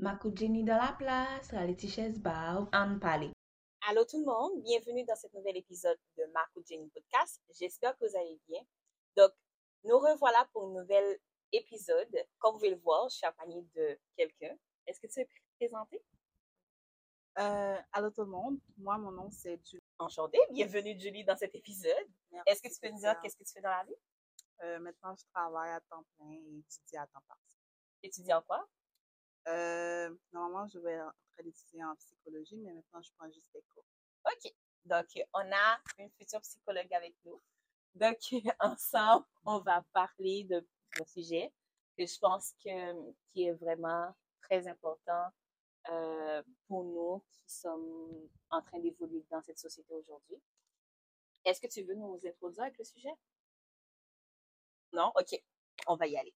Marco Jenny dans la place, la Laetitia Bar, en parler. Allô tout le monde, bienvenue dans ce nouvel épisode de Marco Jenny Podcast. J'espère que vous allez bien. Donc, nous revoilà pour un nouvel épisode. Comme vous pouvez le voir, je suis accompagnée de quelqu'un. Est-ce que tu veux te présenter? Euh, allô tout le monde, moi mon nom c'est Julie. Enchantée, bienvenue Julie dans cet épisode. Est-ce que tu peux nous dire qu'est-ce que tu fais dans la vie? Euh, maintenant je travaille à temps plein et étudie à temps partiel. Étudies en quoi? Euh, normalement je vais en train d'étudier en psychologie, mais maintenant je prends juste des cours. OK. Donc, on a une future psychologue avec nous. Donc, ensemble, on va parler de un sujet que je pense que, qui est vraiment très important euh, pour nous qui sommes en train d'évoluer dans cette société aujourd'hui. Est-ce que tu veux nous introduire avec le sujet? Non? OK. On va y aller.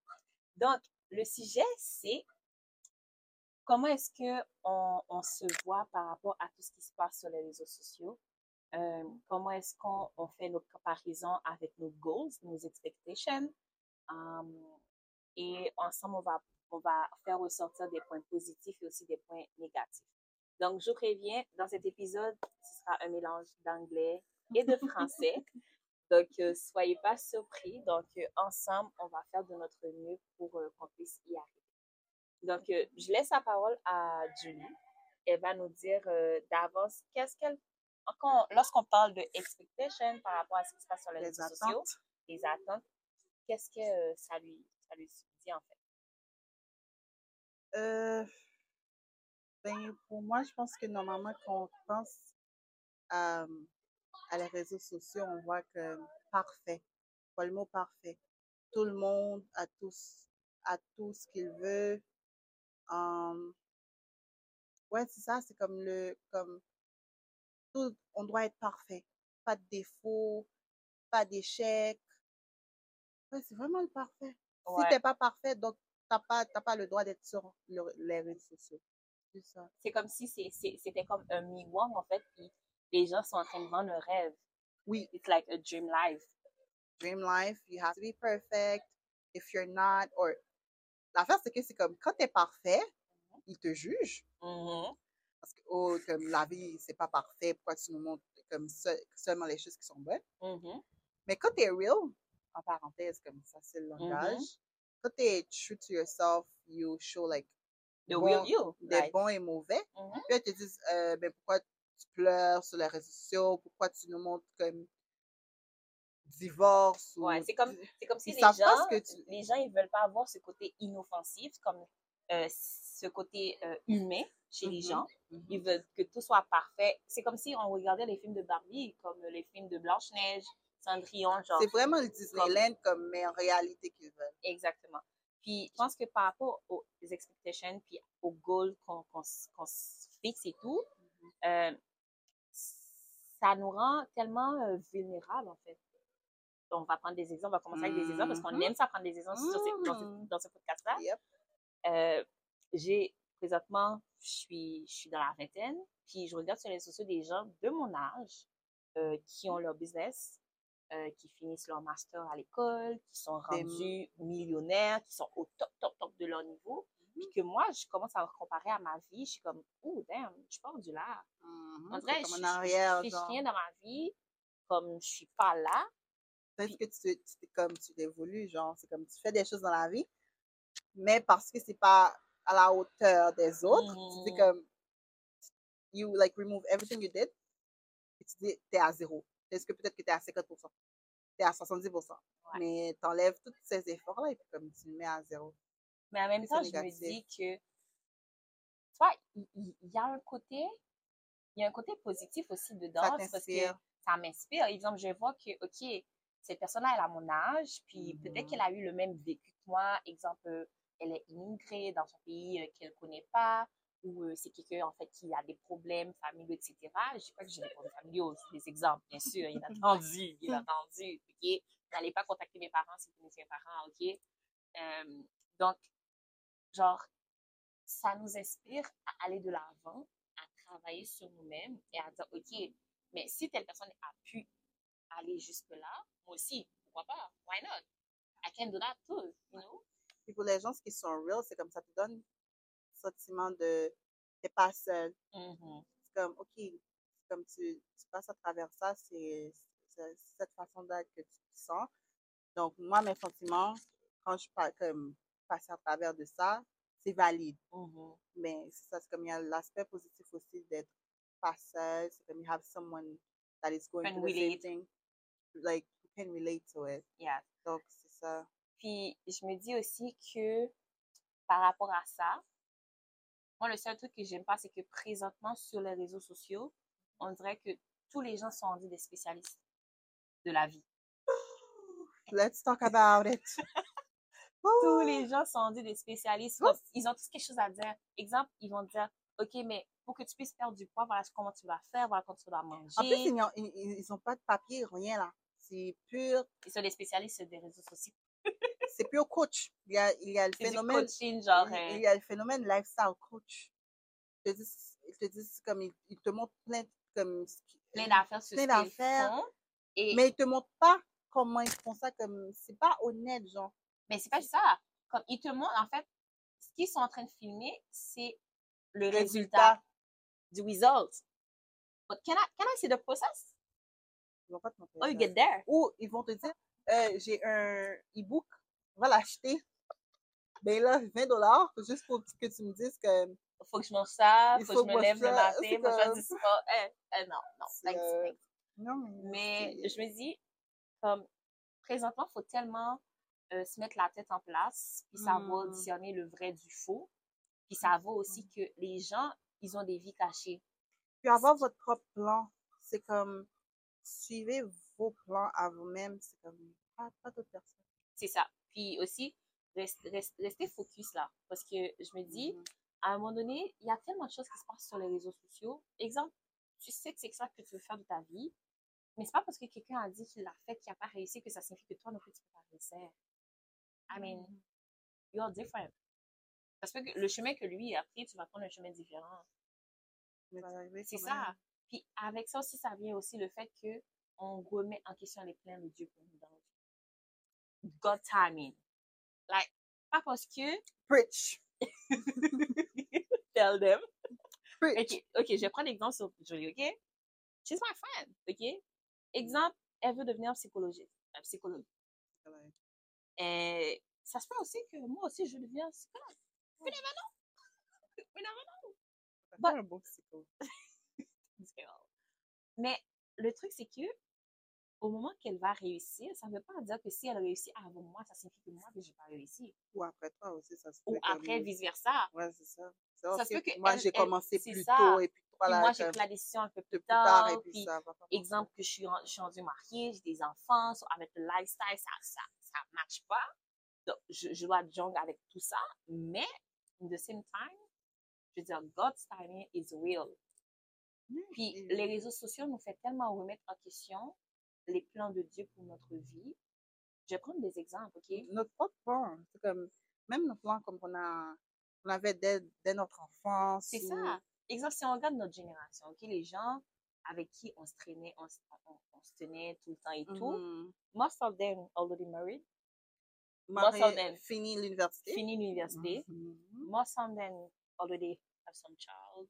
Donc, le sujet, c'est comment est-ce que on, se voit par rapport à tout ce qui se passe sur les réseaux sociaux? Euh, comment est-ce qu'on on fait nos comparaisons avec nos goals, nos expectations? Et ensemble, on va, faire ressortir des points positifs et aussi des points négatifs. Donc, je préviens, dans cet épisode, ce sera un mélange d'anglais et de français. Donc, euh, soyez pas surpris. Donc, euh, ensemble, on va faire de notre mieux pour euh, qu'on puisse y arriver. Donc, euh, je laisse la parole à Julie. Elle va nous dire euh, d'avance qu'est-ce qu'elle... Lorsqu'on parle de expectation par rapport à ce qui se passe sur les, Les réseaux sociaux, les attentes, qu'est-ce que euh, ça lui, ça lui dit en fait? Euh, ben, pour moi, je pense que normalement, quand on pense à, à les réseaux sociaux, on voit que parfait, pas le mot parfait. Tout le monde a tous a tout ce qu'il veut. Ouais, c'est ça, c'est comme le comme tout, on doit être parfait. Pas de défaut, pas d'échec. Ouais, c'est vraiment le parfait. Si Ouais. t'es pas parfait, donc t'as pas t'as pas le droit d'être sur le- les réseaux sociaux. C'est ça. C'est comme si c'était comme un miroir en fait, puis les gens sont en train de vendre un rêve. Oui, It's like a dream life. dream life, you have to be perfect. If you're not, or l'affaire c'est que c'est comme quand t'es parfait, ils te jugent Mhm. parce que oh comme la vie c'est pas parfait, pourquoi tu nous montres comme se- seulement les choses qui sont bonnes? Mhm. Mais quand t'es real, en parenthèse comme ça c'est le langage, quand t'es true to yourself, you show like The bon- real you. des bons et mauvais. Puis elles te disent, euh, ben pourquoi tu pleures sur les réseaux sociaux, pourquoi tu nous montres comme divorce ou Ouais, c'est comme, si les gens, que tu- les gens, ils veulent pas avoir ce côté inoffensif, comme euh, ce côté euh, humain chez les Mhm. gens. Mhm. Ils veulent que tout soit parfait. C'est comme si on regardait les films de Barbie, comme les films de Blanche-Neige, Cendrillon, genre. C'est vraiment le Disneyland comme, mais en réalité qu'ils veulent. Exactement. Puis, je pense que par rapport aux expectations, puis aux goals qu'on qu'on se fixe et tout, euh, ça nous rend tellement euh, vulnérables, en fait. On va prendre des exemples, on va commencer avec des exemples parce qu'on aime ça prendre des exemples sur ce- dans ce, dans ce podcast-là. Yep. Euh, j'ai, présentement, je suis, je suis dans la vingtaine, puis je regarde sur les réseaux sociaux des gens de mon âge euh, qui ont leur business, euh, qui finissent leur master à l'école, qui sont rendus millionnaires, qui sont au top, top, top de leur niveau. Puis que moi, je commence à me comparer à ma vie. Je suis comme, oh, damn, je pars du là. On C'est dirait, comme je, en je, arrière, je fais genre. rien dans ma vie, comme je suis pas là. Peut-être que tu, tu comme tu l'évolues, genre, c'est comme tu fais des choses dans la vie, mais parce que c'est pas à la hauteur des autres, tu dis Mhm. comme, you like remove everything you did, et tu dis, t'es à zéro. Est-ce que peut-être que t'es à 50%, t'es à 70%, Ouais. mais t'enlèves tous ces efforts-là et puis comme tu le mets à zéro. Mais en même temps, je me dis que, tu vois, il y, a un côté, il y a un côté positif aussi dedans. Ça parce que ça m'inspire. Exemple, je vois que, OK, cette personne-là, elle a mon âge, puis peut-être Mhm. qu'elle a eu le même vécu que moi. Exemple, elle est immigrée dans un pays euh, qu'elle connaît pas, ou euh, c'est quelqu'un, en fait, qui a des problèmes familiaux, etc. Je dis pas que j'ai des problèmes familiaux, c'est des exemples, bien sûr, il a entendu, il a entendu, OK? N'allez pas contacter mes parents si vous connaissez mes parents, OK? Euh, donc, genre, ça nous inspire à aller de l'avant, à travailler sur nous-mêmes et à dire, OK, mais si telle personne a pu aller jusque-là, moi aussi, pourquoi pas? Why not? I can do that too, you know? Puis pour les gens qui sont real, c'est comme ça te donne, sentiment de t'es pas seul. Mhm. C'est comme, OK, comme tu, tu passes à travers ça, c'est cette façon-là que tu te sens. Donc, moi, mes sentiments, quand je pa- comme, passe à travers de ça, c'est valide. Mhm. Mais c'est ça, c'est comme il y a l'aspect positif aussi d'être pas seul. C'est comme you have someone that is going Can through the same relate. thing. Like, you can relate to it. Yeah. Donc, c'est ça. Puis, je me dis aussi que par rapport à ça, moi, le seul truc que j'aime pas, c'est que présentement, sur les réseaux sociaux, on dirait que tous les gens sont rendus des spécialistes de la vie. Let's talk about it. Tous les gens sont rendus des spécialistes. Ils ont tous quelque chose à dire. Exemple, ils vont dire, OK, mais pour que tu puisses perdre du poids, voilà comment tu vas faire, voilà comment tu dois manger. En plus, ils n'ont pas de papier, rien là. C'est pur, Ils sont des spécialistes des réseaux sociaux. C'est pur coach. Il y a, il y a le phénomène, coaching, genre... il, il y a le phénomène lifestyle coach. Ils te disent, ils te disent comme, ils, ils te montrent plein, comme, plein d'affaires sur plein d'affaires. font. Et, mais ils te montrent pas comment ils font ça, comme, c'est pas honnête, genre. mais c'est pas ça. Comme ils te montrent, en fait, ce qu'ils sont en train de filmer, c'est le résultat du result. But can I, can I see the process? Ils vont pas te montrer Oh, you get there. Ou ils vont te dire, euh, j'ai un e-book, va l'acheter. Ben là, 20 dollars, juste pour que tu me dises que Faut que je mange ça, Il faut, faut que je me lève le matin, faut que je fasse du sport. Eh, eh, non, non, thanks, euh, thanks. non, Mais c'est- je me dis, comme, présentement, il faut tellement euh, se mettre la tête en place, puis savoir Mm. discerner le vrai du faux, puis savoir aussi que les gens, ils ont des vies cachées. Puis avoir votre propre plan, c'est comme suivez vos plans à vous-même, c'est comme pas, pas d'autres personnes. C'est ça. Puis aussi, rest- rest- rester focus là. Parce que je me dis, Mhm. à un moment donné, il y a tellement de choses qui se passent sur les réseaux sociaux. Exemple, tu sais que c'est ça que tu veux faire de ta vie, mais c'est pas parce que quelqu'un a dit qu'il l'a fait, qu'il n'a pas réussi, que ça signifie que toi non plus tu peux pas réussir. I mean, Mhm. you're different. Parce que le chemin que lui a pris, tu vas prendre un chemin différent. Arriver C'est ça. Puis avec ça aussi, ça vient aussi le fait que on remet en question les plans de Dieu pour nous. God timing. Like, pas parce que Preach. tell them. Preach. OK, OK, je vais prendre l'exemple sur Julie, OK? She's my friend, OK? Exemple, elle veut devenir psychologue. Ouais. Et ça se peut aussi que moi aussi, je deviens psychologue. We never know. We never know. Ça fait But- un beau psycho. This girl. Mais le truc, c'est que au moment qu'elle va réussir, ça ne veut pas dire que si elle réussit avant moi, ça signifie que moi, je n'ai pas réussi. Ou après toi aussi, ça se Ou fait comme- après, vice-versa. Ouais, c'est ça. Ça se peut que moi, j'ai commencé plus ça. tôt et puis toi, Puis là, moi, j'ai pris la décision un peu plus plus tard tard. et puis puis ça va pas exemple que je suis, en- je suis rendue mariée, j'ai des enfants, so avec le lifestyle, ça ça, ça marche pas. Donc, je, je dois jongler avec tout ça. Mais, in the same time, je veux dire, God's timing is real. fonctionner. Puis, Et- les réseaux sociaux nous font tellement remettre en question les plans de Dieu pour notre vie. Je vais prendre des exemples, OK? notre propre plan. C'est comme, même nos plans comme on, a, on avait dès, dès notre enfance. C'est ou- ça. Exemple, si on regarde notre génération, OK? Les gens avec qui on se traînait, on, se- on- on se tenait tout le temps et tout, Mhm. most of them already married, Marie of them. fini l'université. fini l'université. Mhm. Most of them already have some child,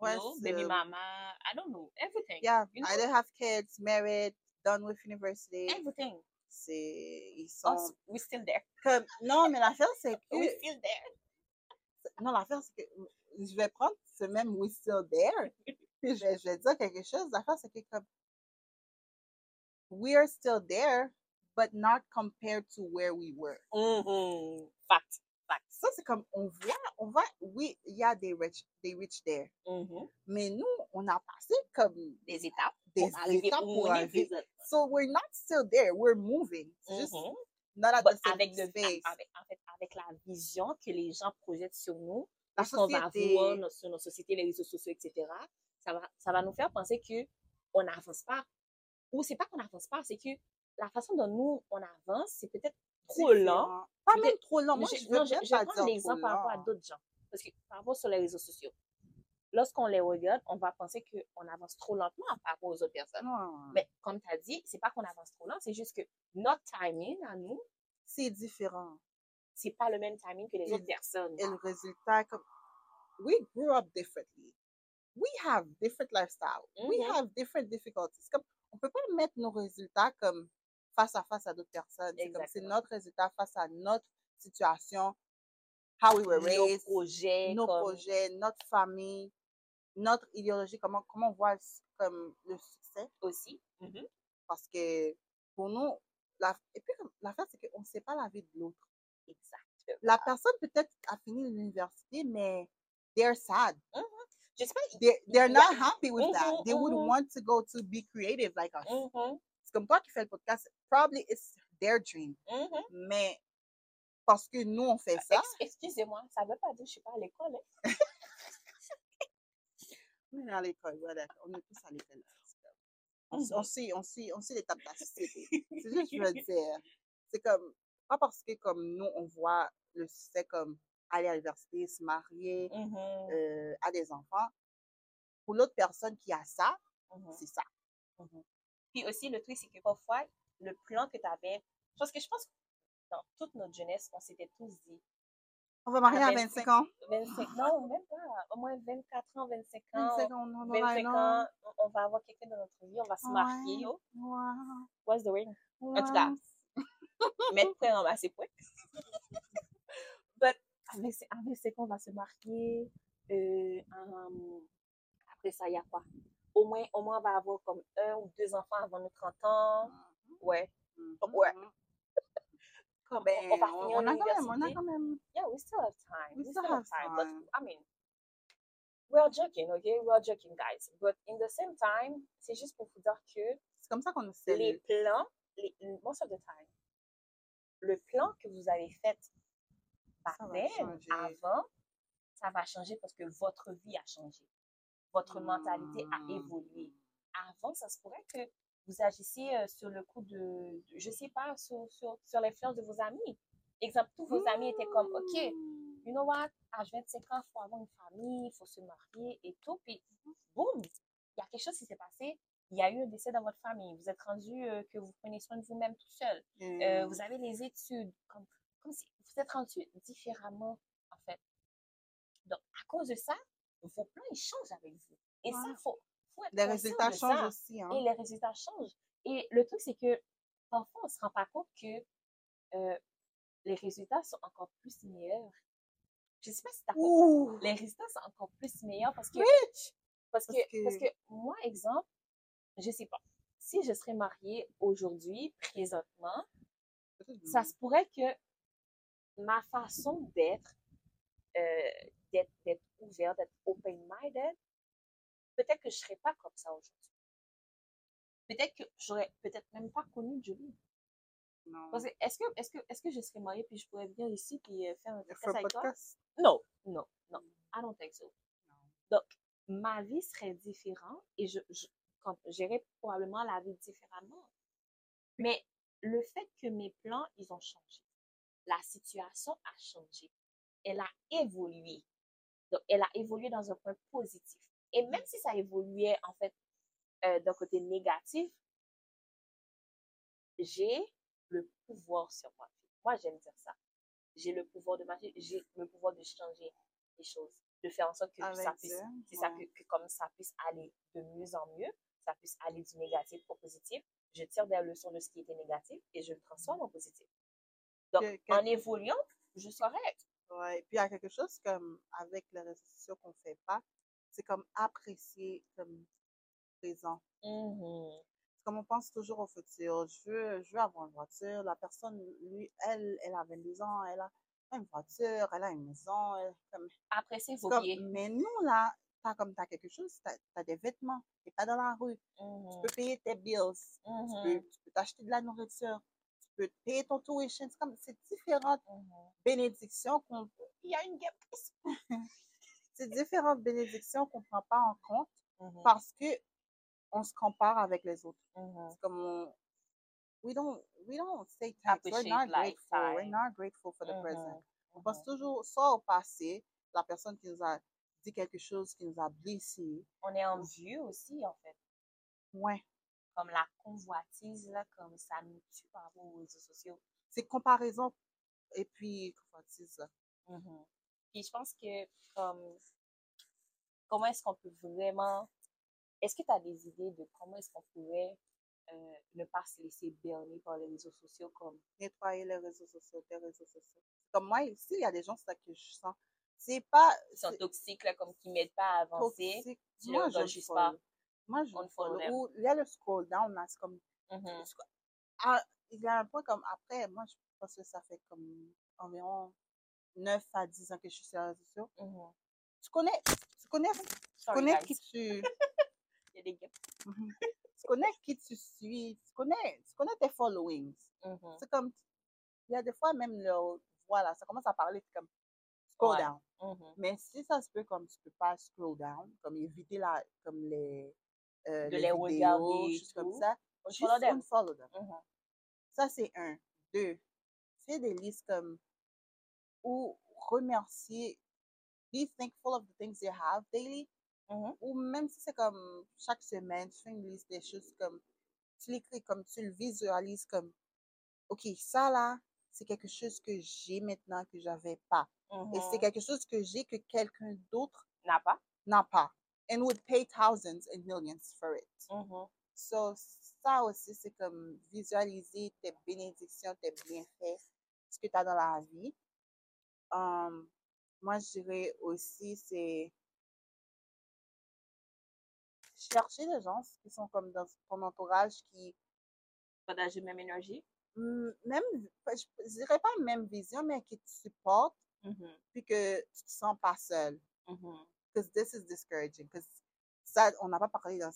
you know, baby mama, I don't know, everything. Yeah, you know? either have kids, married, done with university. Everything. C'est, ils sont Us, we're still there. comme, non, mais l'affaire, c'est que, We're still there. non, l'affaire, c'est que je vais prendre ce même we still there, puis je vais, je vais dire quelque chose. L'affaire, c'est que comme, we are still there, but not compared to where we were. Mhm. Fact. Fact. Ça, c'est comme, on voit, on voit, oui, il y a des rich, des rich there, Mhm. mais nous, on a passé comme Des étapes. Arriver. présent. So we're not still there, we're moving. Just not at But the same avec, le, space. avec, en fait, avec la vision que les gens projettent sur nous, La qu'on va voir nos- sur nos sociétés, les réseaux sociaux, etc., ça va, ça va nous faire penser que on n'avance pas. Ou c'est pas qu'on n'avance pas, c'est que la façon dont nous, on avance, c'est peut-être trop lent. Pas même trop lent. Moi, je, je non, je, je vais pas prendre dire l'exemple par rapport à d'autres gens. Parce que par rapport sur les réseaux sociaux, lorsqu'on les regarde, on va penser qu'on avance trop lentement par rapport aux autres personnes. Mais comme tu as dit, c'est pas qu'on avance trop lent, c'est juste que notre timing à nous, c'est différent. c'est pas le même timing que les Et- autres personnes. Et le résultat, comme, we grew up differently. We have different lifestyles. We Mhm. have different difficulties. Comme, on peut pas mettre nos résultats comme face à face à d'autres personnes. C'est comme c'est notre résultat face à notre situation, how we were Nos raised, projets, nos comme- projets, notre famille, notre idéologie, comment, comment on voit comme le succès. aussi. Mhm. Parce que pour nous, la, et puis l'affaire, c'est qu'on ne sait pas la vie de l'autre. Exact. La personne peut-être a fini l'université, mais they're sad. Je sais pas. They, they're Yeah. not happy with that. Mhm, They would mhm. want to go to be creative like us. Mhm, C'est comme toi qui fais le podcast, probably it's their dream. Mais parce que nous, on fait ça, Ex- Excusez-moi, ça veut pas dire que je suis pas à l'école. hein. on est à l'école, voilà, on est tous à l'école. On, on suit, on suit, on suit l'étape de la société. C'est juste que je veux dire. C'est comme, pas parce que comme nous, on voit le succès comme aller à l'université, se marier, euh, à des enfants. Pour l'autre personne qui a ça, mhm. c'est ça. Puis aussi, le truc, c'est que parfois, le plan que tu avais, parce que je pense que dans toute notre jeunesse, on s'était tous dit, On va marier à 25 25 ans. 25, non, même pas, au moins 24 ans, 25 ans, 25 ans, on aura 25 un ans, an. on- on va avoir quelqu'un dans notre vie, on va se marier. Ouais. Wow. What's the ring? En tout cas, mettre point en bas, c'est point. But avec, ces- avec ces qu'on va se marier, euh, hum, après ça, il y a quoi? Au moins, au moins, on va avoir comme un ou deux enfants avant nos 30 ans. Ouais. Mhm. Ouais. Ben, on, on va on, finir on a quand même, on a quand même. Yeah, we still have time. We We, still have have time. But time. I mean, we're joking, okay? We're joking, guys. But in the same time, c'est juste pour vous dire que C'est comme ça qu'on essaie. les plans, les, most of the time, le plan que vous avez fait changer. avant, ça va changer parce que votre vie a changé. Votre mentalité a Hmm. évolué. Avant, ça se pourrait que vous agissiez euh, sur le coup de, de- je sais pas, sur, sur, sur l'influence de vos amis. Exemple, tous vos amis étaient comme, OK, Hmm. you know what, à 25 ans, il faut avoir une famille, il faut se marier et tout. Puis, boum, il y a quelque chose qui s'est passé. Il y a eu un décès dans votre famille. Vous êtes rendu euh, que vous prenez soin de vous-même tout seul. Euh, Hmm. vous avez les études. Comme, comme si vous êtes rendu différemment, en fait. Donc, à cause de ça, vos plans, ils changent avec vous. Et ça, il faut, faut être Les résultats de changent ça. aussi. Hein. Et les résultats changent. Et le truc, c'est que parfois, on ne se rend pas compte que euh, les résultats sont encore plus meilleurs. Je ne sais pas si tu as Ouh! Les résultats sont encore plus meilleurs parce que, Rich! parce que, Parce que- parce que moi, exemple, je ne sais pas. Si je serais mariée aujourd'hui, présentement, ça se pourrait que ma façon d'être, euh, d'être, d'être ouverte, d'être open-minded, peut-être que je ne serais pas comme ça aujourd'hui. Peut-être que j'aurais peut-être même pas connu Julie. Non. Parce que est-ce que, est-ce que, est-ce que je serais mariée puis je pourrais venir ici puis euh, faire un podcast avec toi? Non, non, non. I don't think so. Non. Donc, ma vie serait différente et je, je probablement la vie différemment. Mais le fait que mes plans, ils ont changé. La situation a changé. Elle a évolué. Donc, elle a évolué dans un point positif. Et même si ça évoluait, en fait, euh, d'un côté négatif, j'ai le pouvoir sur moi. Moi, j'aime dire ça. J'ai le pouvoir de marcher, j'ai le pouvoir de changer les choses, de faire en sorte que Avec ça puisse, ça, que, comme ça puisse aller de mieux en mieux, ça puisse aller du négatif au positif. Je tire des leçons de ce qui était négatif et je le transforme en positif. Donc, Que- en évoluant, je saurais. Ouais. Puis il y a quelque chose comme avec les réseaux sociaux qu'on fait pas, c'est comme apprécier comme présent. C'est comme on pense toujours au futur. Je veux, je veux avoir une voiture. La personne, lui, elle, elle a 22 ans, elle a une voiture, elle a une maison. Elle, comme, Apprécier vos comme- pieds. mais nous, là, t'as comme t'as quelque chose, t'as as des vêtements, t'es pas dans la rue, tu peux payer tes bills, tu peux tu peux t'acheter de la nourriture, tu peux payer ton tuition. C'est comme, c'est différentes Mhm. bénédictions qu'on Il y a une guêpe c'est différentes bénédictions qu'on prend pas en compte Mhm. parce que on se compare avec les autres. Mhm. C'est comme on, we don't we don't say thanks. We're not grateful. We're not grateful for the Mhm. present. On Mhm. pense toujours soit au passé, la personne qui nous a dit quelque chose qui nous a blessé. On est envieux aussi, en fait. Ouais. Comme la convoitise, là, comme ça nous tue par rapport aux réseaux sociaux. C'est comparaison et puis convoitise. là. Puis je pense que, comme, comment est-ce qu'on peut vraiment... Est-ce que tu as des idées de comment est-ce qu'on pourrait euh, ne pas se laisser berner par les réseaux sociaux comme... Nettoyer les réseaux sociaux, tes réseaux sociaux. Comme moi, ici, il y a des gens, c'est ça que je sens. C'est pas... Ils sont toxiques, là, comme qui m'aident pas à avancer. toxique. Tu Moi, je juste follow. pas. Moi, je le. Ou il y a le scroll down, là, c'est comme... Mhm. Ah, il y a un point comme après, moi, je pense que ça fait comme environ 9 à 10 ans que je suis sur les réseaux sociaux. Mhm. Tu connais, tu connais, tu connais qui tu, Il y a des gars. Mhm. tu connais qui tu suis, tu connais, tu connais tes followings. Mhm. C'est comme, il y a des fois même leur voix là, ça commence à parler comme scroll Ouais. down. Mais si ça se peut comme tu peux pas scroll down, comme éviter la, comme les, euh, De les les vidéos, regarder choses comme ça, On juste follow them. unfollow them. Ça, c'est un. Deux, fais des listes comme ou remercier, be thankful of the things you have daily. Mhm. Ou même si c'est comme chaque semaine, tu fais une liste des choses comme tu l'écris comme tu le visualises comme OK, ça là, c'est quelque chose que j'ai maintenant que j'avais pas. Et c'est Mhm. quelque chose que j'ai que quelqu'un d'autre N'a pas? n'a pas. And would pay thousands and millions for it. Mhm. So, ça aussi, c'est comme visualiser tes bénédictions, tes bienfaits, ce que tu as dans la vie. Moi, je dirais aussi, c'est chercher des gens qui sont comme dans ton entourage qui, Partager même énergie. mm, même, je, dirais pas même vision, mais qui te supportent, Mhm. puis que tu te sens pas seul. Mhm. Because this is discouraging. Because ça, on n'a pas parlé dans-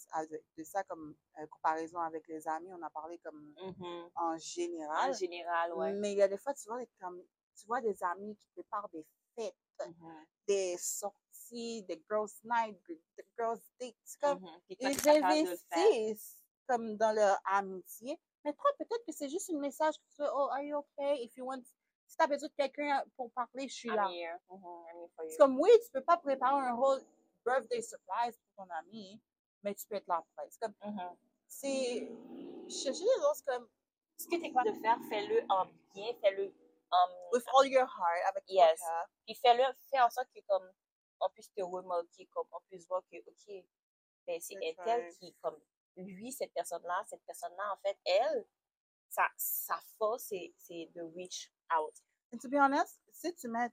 de ça comme euh, comparaison avec les amis, on a parlé comme Mhm. en En général. général, ouais. Mais il y a des fois, tu vois, des, comme, tu vois des amis qui préparent des fêtes, Mhm. des sorties, des girls' night, des des girls' dates. Comme, Mhm. Toi, ils investissent comme dans leur amitié. Mais toi, peut-être que c'est juste un message que tu oh, are you okay? If you want, si tu as besoin de quelqu'un pour parler, je suis là. I'm. Mhm. For C'est comme, oui, tu peux pas préparer un whole birthday surprise pour ton ami, mais tu peux être là après. C'est comme, c'est, chercher les autres, c'est comme, Ce que tu es capable de faire, fais-le en bien, fais-le en... with all your heart, avec tout ton Yes. cœur. Puis fais-le, fais en sorte que comme on puisse te remarquer, comme on puisse voir que, OK, ben, c'est un tel qui, comme lui, cette personne-là, cette personne-là, en fait, elle, sa, sa force, c'est c'est de reach out. And to be honest, si tu mets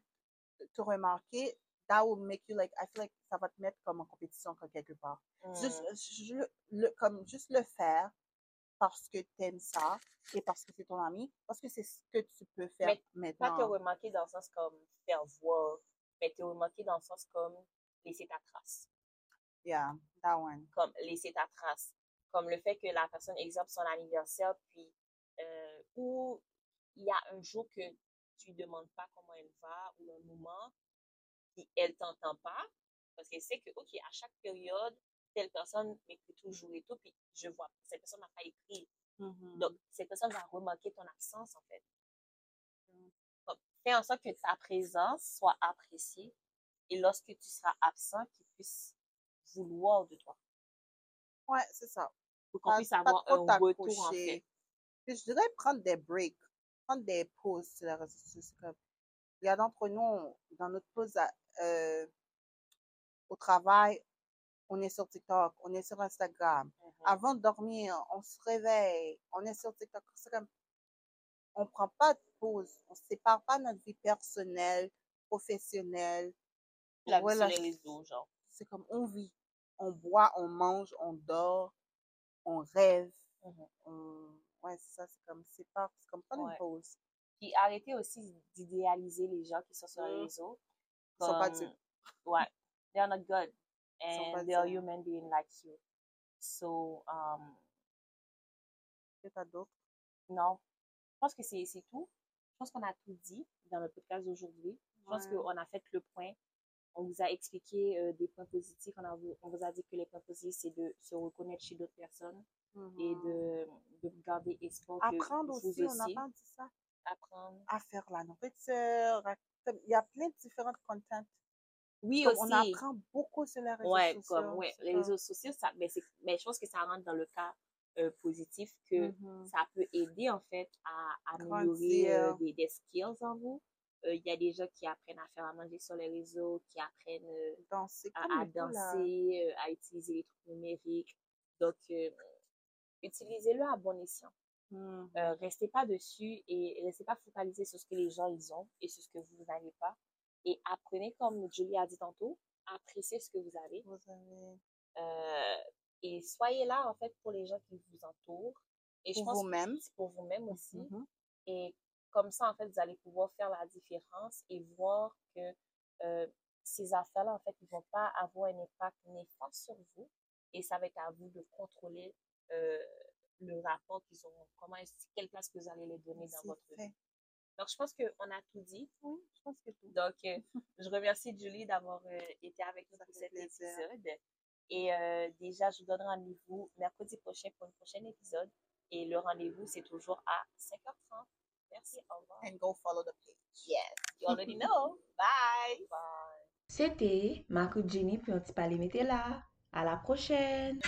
te remarquer, that will make you like, I feel like ça va te mettre comme en compétition comme quelque part. Juste, Mm. le- comme juste le faire parce que tu aimes ça et parce que c'est ton ami, parce que c'est ce que tu peux faire Mais Pas te maintenant. remarquer dans le sens comme faire voir, mais te remarquer dans le sens comme laisser ta trace. Yeah, that one. comme laisser ta trace. Comme le fait que la personne, exemple, son anniversaire, puis, euh, ou il y a un jour que tu lui demandes pas comment elle va, ou un moment, puis elle t'entend pas, parce qu'elle sait que, OK, à chaque période, telle personne m'écrit toujours et tout, puis je vois, cette personne n'a pas écrit. Mhm. Donc, cette personne va remarquer ton absence, en fait. Fais en sorte que ta présence soit appréciée, et lorsque tu seras absent, qu'ils puissent vouloir de toi. Ouais, c'est ça. pour qu'on puisse avoir un retour, en fait. Puis je dirais prendre des breaks, prendre des pauses sur les réseaux sociaux. Il y a d'entre nous, dans notre pause à- euh, au travail, on est sur TikTok, on est sur Instagram. Mhm. Avant de dormir, on se réveille, on est sur TikTok. C'est comme, on prend pas de pause, on sépare pas notre vie personnelle, professionnelle. La vie sur les réseaux, genre. C'est comme, on vit, on boit, on mange, on dort, on rêve. On- Ouais, ça, c'est comme, c'est pas, c'est comme prendre Ouais. une pause. Puis arrêtez aussi d'idéaliser les gens qui sont sur les Mm. réseaux. Ils sont pas Dieu. Ouais. They're not good. And they're human being like you. So, um, Qu'est-ce que t'as d'autre? non. Je pense que c'est c'est tout. Je pense qu'on a tout dit dans le podcast d'aujourd'hui. Je pense Ouais. qu'on a fait le point. On vous a expliqué euh, des points positifs. On, a, on vous a dit que les points positifs, c'est de se reconnaître chez d'autres personnes et Mhm. de, de garder espoir Apprendre aussi, on n'a pas dit ça. apprendre. À faire la nourriture. à- Il y a plein de différentes contents. Oui, Comme aussi. on apprend beaucoup sur les réseaux ouais, sociaux. comme, ouais, les réseaux sociaux, ça, mais, c'est- mais je pense que ça rentre dans le cas euh, positif que Mhm. ça peut aider en fait à améliorer euh, des, des skills en vous, Euh, Il y a des gens qui apprennent à faire à manger sur les réseaux, qui apprennent euh, Danser à, à danser, euh, à utiliser les trucs numériques. Donc, euh, utilisez-le à bon escient. Euh, restez pas dessus et restez pas focalisé sur ce que les gens ils ont et sur ce que vous n'avez pas. Et apprenez, comme Julie a dit tantôt, appréciez ce que vous avez. Vous avez Euh, et soyez là, en fait, pour les gens qui vous entourent. Et je pour vous-même. c'est pour vous-même aussi. Et comme ça, en fait, vous allez pouvoir faire la différence et voir que euh, ces affaires-là, en fait, ils vont pas avoir un impact néfaste sur vous. Et ça va être à vous de contrôler euh, le rapport qu'ils ont, comment quelle place que vous allez les donner dans votre vie. Donc, je pense qu'on a tout dit. Oui, je pense que tout. Donc, euh, je remercie Julie d'avoir euh, été avec nous pour cet plaisir. épisode. Et euh, déjà, je vous donne rendez-vous mercredi prochain pour un prochain épisode. Et le rendez-vous, c'est toujours à 5h30. Merci, au revoir. And go follow the page. Yes, you already know. Bye. Bye. C'était Marco Jenny puis on t'y parle là. À la prochaine!